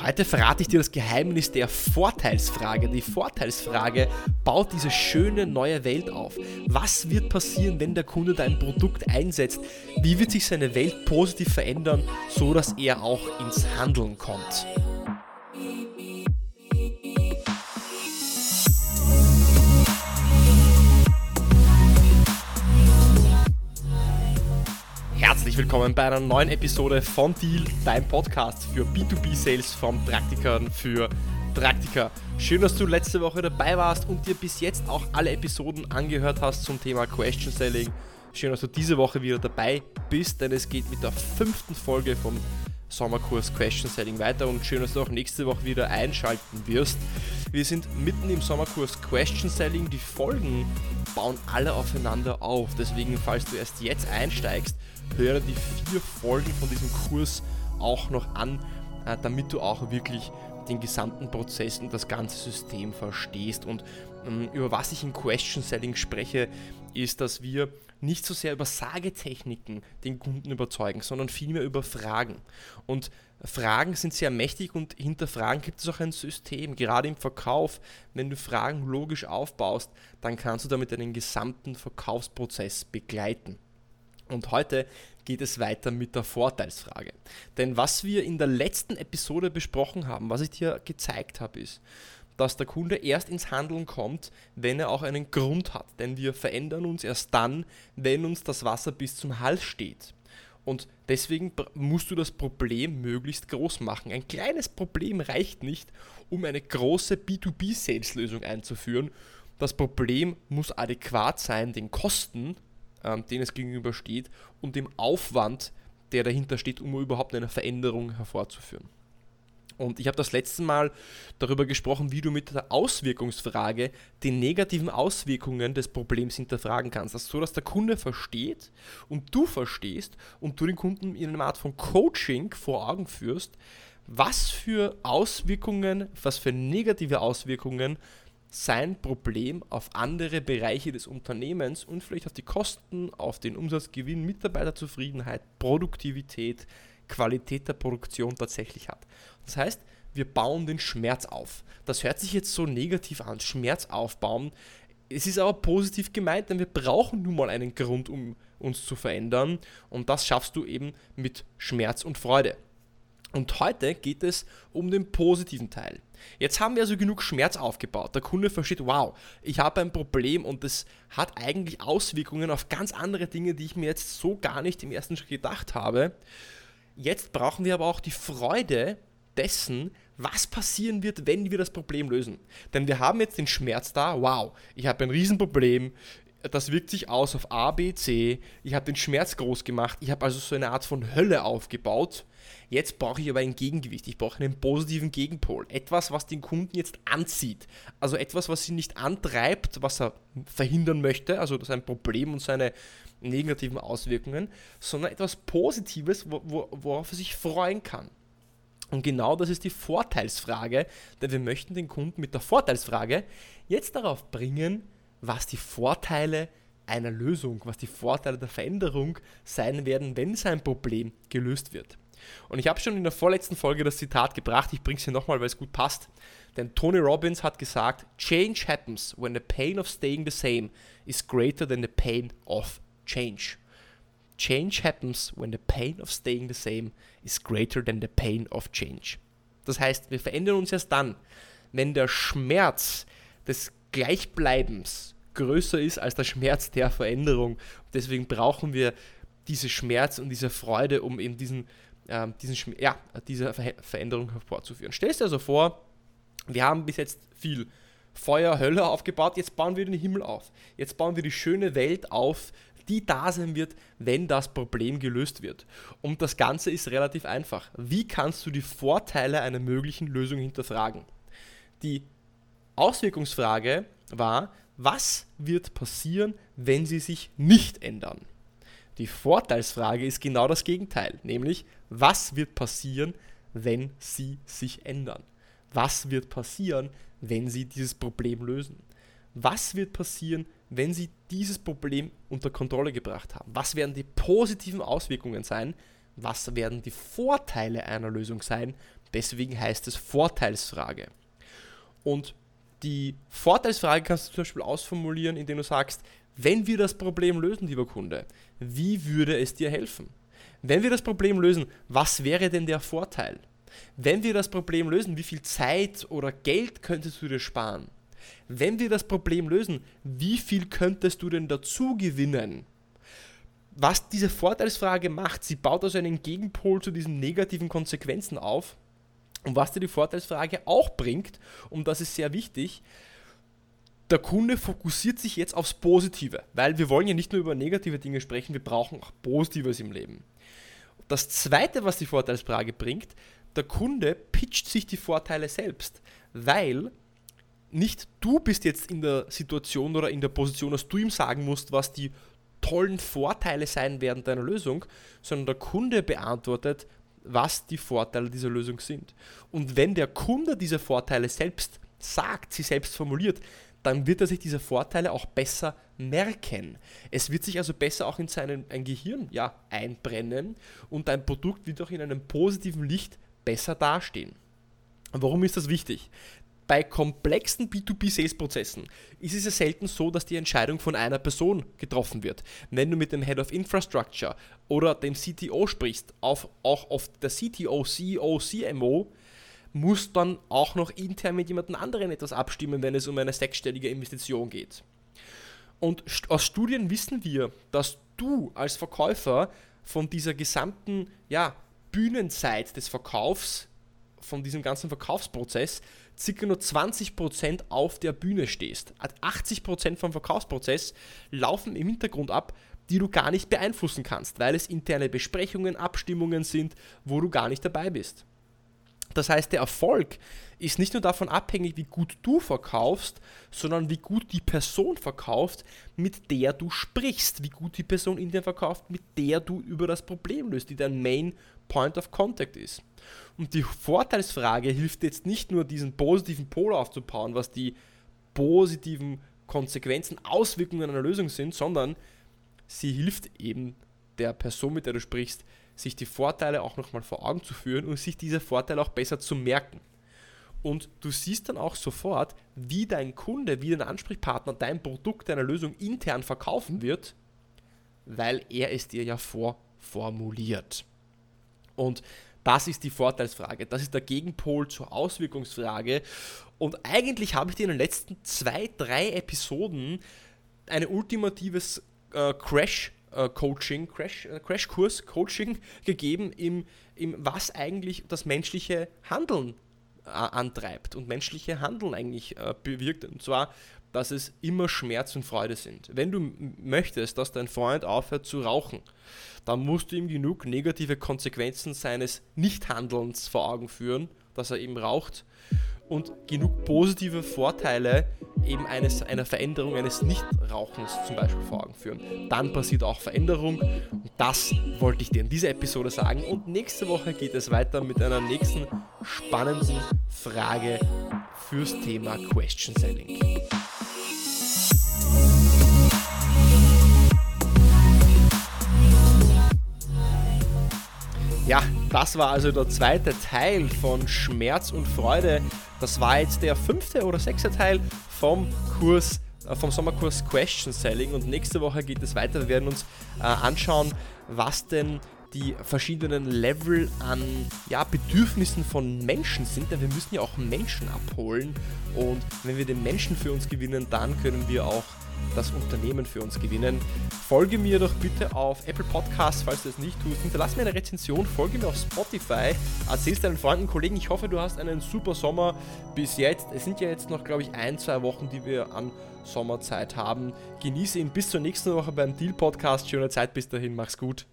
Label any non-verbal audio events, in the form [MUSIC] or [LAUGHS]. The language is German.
Heute verrate ich dir das Geheimnis der Vorteilsfrage. Die Vorteilsfrage baut diese schöne neue Welt auf. Was wird passieren, wenn der Kunde dein Produkt einsetzt? Wie wird sich seine Welt positiv verändern, so dass er auch ins Handeln kommt? Willkommen bei einer neuen Episode von Deal, dein Podcast für B2B-Sales von Praktikern für Praktiker. Schön, dass du letzte Woche dabei warst und dir bis jetzt auch alle Episoden angehört hast zum Thema Question Selling. Schön, dass du diese Woche wieder dabei bist, denn es geht mit der fünften Folge vom Sommerkurs Question Selling weiter und schön, dass du auch nächste Woche wieder einschalten wirst. Wir sind mitten im Sommerkurs Question Selling. Die Folgen bauen alle aufeinander auf. Deswegen, falls du erst jetzt einsteigst, höre die vier Folgen von diesem Kurs auch noch an, äh, damit du auch wirklich den gesamten Prozess und das ganze System verstehst. Und ähm, über was ich in Question Selling spreche, ist, dass wir nicht so sehr über Sagetechniken den Kunden überzeugen, sondern vielmehr über Fragen. Und Fragen sind sehr mächtig und hinter Fragen gibt es auch ein System. Gerade im Verkauf, wenn du Fragen logisch aufbaust, dann kannst du damit einen gesamten Verkaufsprozess begleiten. Und heute geht es weiter mit der Vorteilsfrage. Denn was wir in der letzten Episode besprochen haben, was ich dir gezeigt habe, ist, dass der Kunde erst ins Handeln kommt, wenn er auch einen Grund hat. Denn wir verändern uns erst dann, wenn uns das Wasser bis zum Hals steht. Und deswegen musst du das Problem möglichst groß machen. Ein kleines Problem reicht nicht, um eine große B2B-Sales-Lösung einzuführen. Das Problem muss adäquat sein den Kosten ähm, denen es gegenübersteht und dem Aufwand, der dahinter steht, um überhaupt eine Veränderung hervorzuführen. Und ich habe das letzte Mal darüber gesprochen, wie du mit der Auswirkungsfrage die negativen Auswirkungen des Problems hinterfragen kannst. Das ist so, dass der Kunde versteht und du verstehst und du den Kunden in einer Art von Coaching vor Augen führst, was für Auswirkungen, was für negative Auswirkungen sein Problem auf andere Bereiche des Unternehmens und vielleicht auf die Kosten, auf den Umsatzgewinn, Mitarbeiterzufriedenheit, Produktivität, Qualität der Produktion tatsächlich hat. Das heißt, wir bauen den Schmerz auf. Das hört sich jetzt so negativ an, Schmerz aufbauen. Es ist aber positiv gemeint, denn wir brauchen nun mal einen Grund, um uns zu verändern und das schaffst du eben mit Schmerz und Freude. Und heute geht es um den positiven Teil. Jetzt haben wir also genug Schmerz aufgebaut. Der Kunde versteht, wow, ich habe ein Problem und das hat eigentlich Auswirkungen auf ganz andere Dinge, die ich mir jetzt so gar nicht im ersten Schritt gedacht habe. Jetzt brauchen wir aber auch die Freude dessen, was passieren wird, wenn wir das Problem lösen. Denn wir haben jetzt den Schmerz da, wow, ich habe ein Riesenproblem, das wirkt sich aus auf A, B, C, ich habe den Schmerz groß gemacht, ich habe also so eine Art von Hölle aufgebaut Jetzt brauche ich aber ein Gegengewicht. Ich brauche einen positiven Gegenpol. Etwas, was den Kunden jetzt anzieht. Also etwas, was ihn nicht antreibt, was er verhindern möchte, also sein Problem und seine negativen Auswirkungen, sondern etwas Positives, worauf er sich freuen kann. Und genau das ist die Vorteilsfrage, denn wir möchten den Kunden mit der Vorteilsfrage jetzt darauf bringen, was die Vorteile einer Lösung, was die Vorteile der Veränderung sein werden, wenn sein Problem gelöst wird. Und ich habe schon in der vorletzten Folge das Zitat gebracht, ich bringe es hier nochmal, weil es gut passt. Denn Tony Robbins hat gesagt, Change happens when the pain of staying the same is greater than the pain of change. Change happens when the pain of staying the same is greater than the pain of change. Das heißt, wir verändern uns erst dann, wenn der Schmerz des Gleichbleibens größer ist als der Schmerz der Veränderung. Deswegen brauchen wir diese Schmerz und diese Freude, um eben diesen ähm, diesen, ja, diese Ver Veränderung hervorzuführen. Stell dir also vor, wir haben bis jetzt viel Feuer, Hölle aufgebaut, jetzt bauen wir den Himmel auf. Jetzt bauen wir die schöne Welt auf, die da sein wird, wenn das Problem gelöst wird. Und das Ganze ist relativ einfach. Wie kannst du die Vorteile einer möglichen Lösung hinterfragen? Die Auswirkungsfrage war, was wird passieren, wenn sie sich nicht ändern? Die Vorteilsfrage ist genau das Gegenteil, nämlich was wird passieren, wenn sie sich ändern? Was wird passieren, wenn sie dieses Problem lösen? Was wird passieren, wenn sie dieses Problem unter Kontrolle gebracht haben? Was werden die positiven Auswirkungen sein? Was werden die Vorteile einer Lösung sein, Deswegen heißt es Vorteilsfrage. Und die Vorteilsfrage kannst du zum Beispiel ausformulieren, indem du sagst, wenn wir das Problem lösen, lieber Kunde, wie würde es dir helfen? Wenn wir das Problem lösen, was wäre denn der Vorteil? Wenn wir das Problem lösen, wie viel Zeit oder Geld könntest du dir sparen? Wenn wir das Problem lösen, wie viel könntest du denn dazu gewinnen? Was diese Vorteilsfrage macht, sie baut also einen Gegenpol zu diesen negativen Konsequenzen auf. Und was dir die Vorteilsfrage auch bringt, und das ist sehr wichtig, der Kunde fokussiert sich jetzt aufs Positive, weil wir wollen ja nicht nur über negative Dinge sprechen, wir brauchen auch Positives im Leben. Das zweite, was die Vorteilsfrage bringt, der Kunde pitcht sich die Vorteile selbst, weil nicht du bist jetzt in der Situation oder in der Position, dass du ihm sagen musst, was die tollen Vorteile sein werden deiner Lösung, sondern der Kunde beantwortet, was die Vorteile dieser Lösung sind. Und wenn der Kunde diese Vorteile selbst sagt, sie selbst formuliert, dann wird er sich diese Vorteile auch besser merken. Es wird sich also besser auch in sein Gehirn ja, einbrennen und dein Produkt wird auch in einem positiven Licht besser dastehen. Warum ist das wichtig? Bei komplexen B2B-Sales-Prozessen ist es ja selten so, dass die Entscheidung von einer Person getroffen wird. Wenn du mit dem Head of Infrastructure oder dem CTO sprichst, auch oft der CTO, CEO, CMO, muss dann auch noch intern mit jemand anderem etwas abstimmen, wenn es um eine sechsstellige Investition geht. Und aus Studien wissen wir, dass du als Verkäufer von dieser gesamten ja, Bühnenzeit des Verkaufs, von diesem ganzen Verkaufsprozess, circa nur 20% auf der Bühne stehst. 80% vom Verkaufsprozess laufen im Hintergrund ab, die du gar nicht beeinflussen kannst, weil es interne Besprechungen, Abstimmungen sind, wo du gar nicht dabei bist. Das heißt, der Erfolg ist nicht nur davon abhängig, wie gut du verkaufst, sondern wie gut die Person verkauft, mit der du sprichst, wie gut die Person in dir verkauft, mit der du über das Problem löst, die dein Main Point of Contact ist. Und die Vorteilsfrage hilft jetzt nicht nur, diesen positiven Pol aufzubauen, was die positiven Konsequenzen, Auswirkungen einer Lösung sind, sondern sie hilft eben der Person, mit der du sprichst, sich die Vorteile auch nochmal vor Augen zu führen und sich diese Vorteile auch besser zu merken. Und du siehst dann auch sofort, wie dein Kunde, wie dein Ansprechpartner dein Produkt, deine Lösung intern verkaufen wird, weil er es dir ja vorformuliert. Und das ist die Vorteilsfrage. Das ist der Gegenpol zur Auswirkungsfrage. Und eigentlich habe ich dir in den letzten zwei, drei Episoden ein ultimatives äh, Crash äh, Coaching, Crash, äh, Crashkurs Coaching [LAUGHS] gegeben, im, im was eigentlich das menschliche Handeln äh, antreibt und menschliche Handeln eigentlich äh, bewirkt. Und zwar, dass es immer Schmerz und Freude sind. Wenn du möchtest, dass dein Freund aufhört zu rauchen, dann musst du ihm genug negative Konsequenzen seines Nichthandelns vor Augen führen, dass er eben raucht und genug positive Vorteile eben eines, einer Veränderung eines Nichtrauchens zum Beispiel vor Augen führen. Dann passiert auch Veränderung und das wollte ich dir in dieser Episode sagen und nächste Woche geht es weiter mit einer nächsten spannenden Frage fürs Thema Question Selling. Ja, das war also der zweite Teil von Schmerz und Freude. Das war jetzt der fünfte oder sechste Teil vom Kurs äh, vom Sommerkurs Question Selling. Und nächste Woche geht es weiter. Wir werden uns äh, anschauen, was denn die verschiedenen Level an ja, Bedürfnissen von Menschen sind, denn wir müssen ja auch Menschen abholen. Und wenn wir den Menschen für uns gewinnen, dann können wir auch das Unternehmen für uns gewinnen. Folge mir doch bitte auf Apple Podcasts, falls du es nicht tust. Hinterlass mir eine Rezension, folge mir auf Spotify, erzähl deinen Freunden, Kollegen. Ich hoffe, du hast einen super Sommer bis jetzt. Es sind ja jetzt noch, glaube ich, ein, zwei Wochen, die wir an Sommerzeit haben. Genieße ihn bis zur nächsten Woche beim Deal Podcast. Schöne Zeit bis dahin, mach's gut.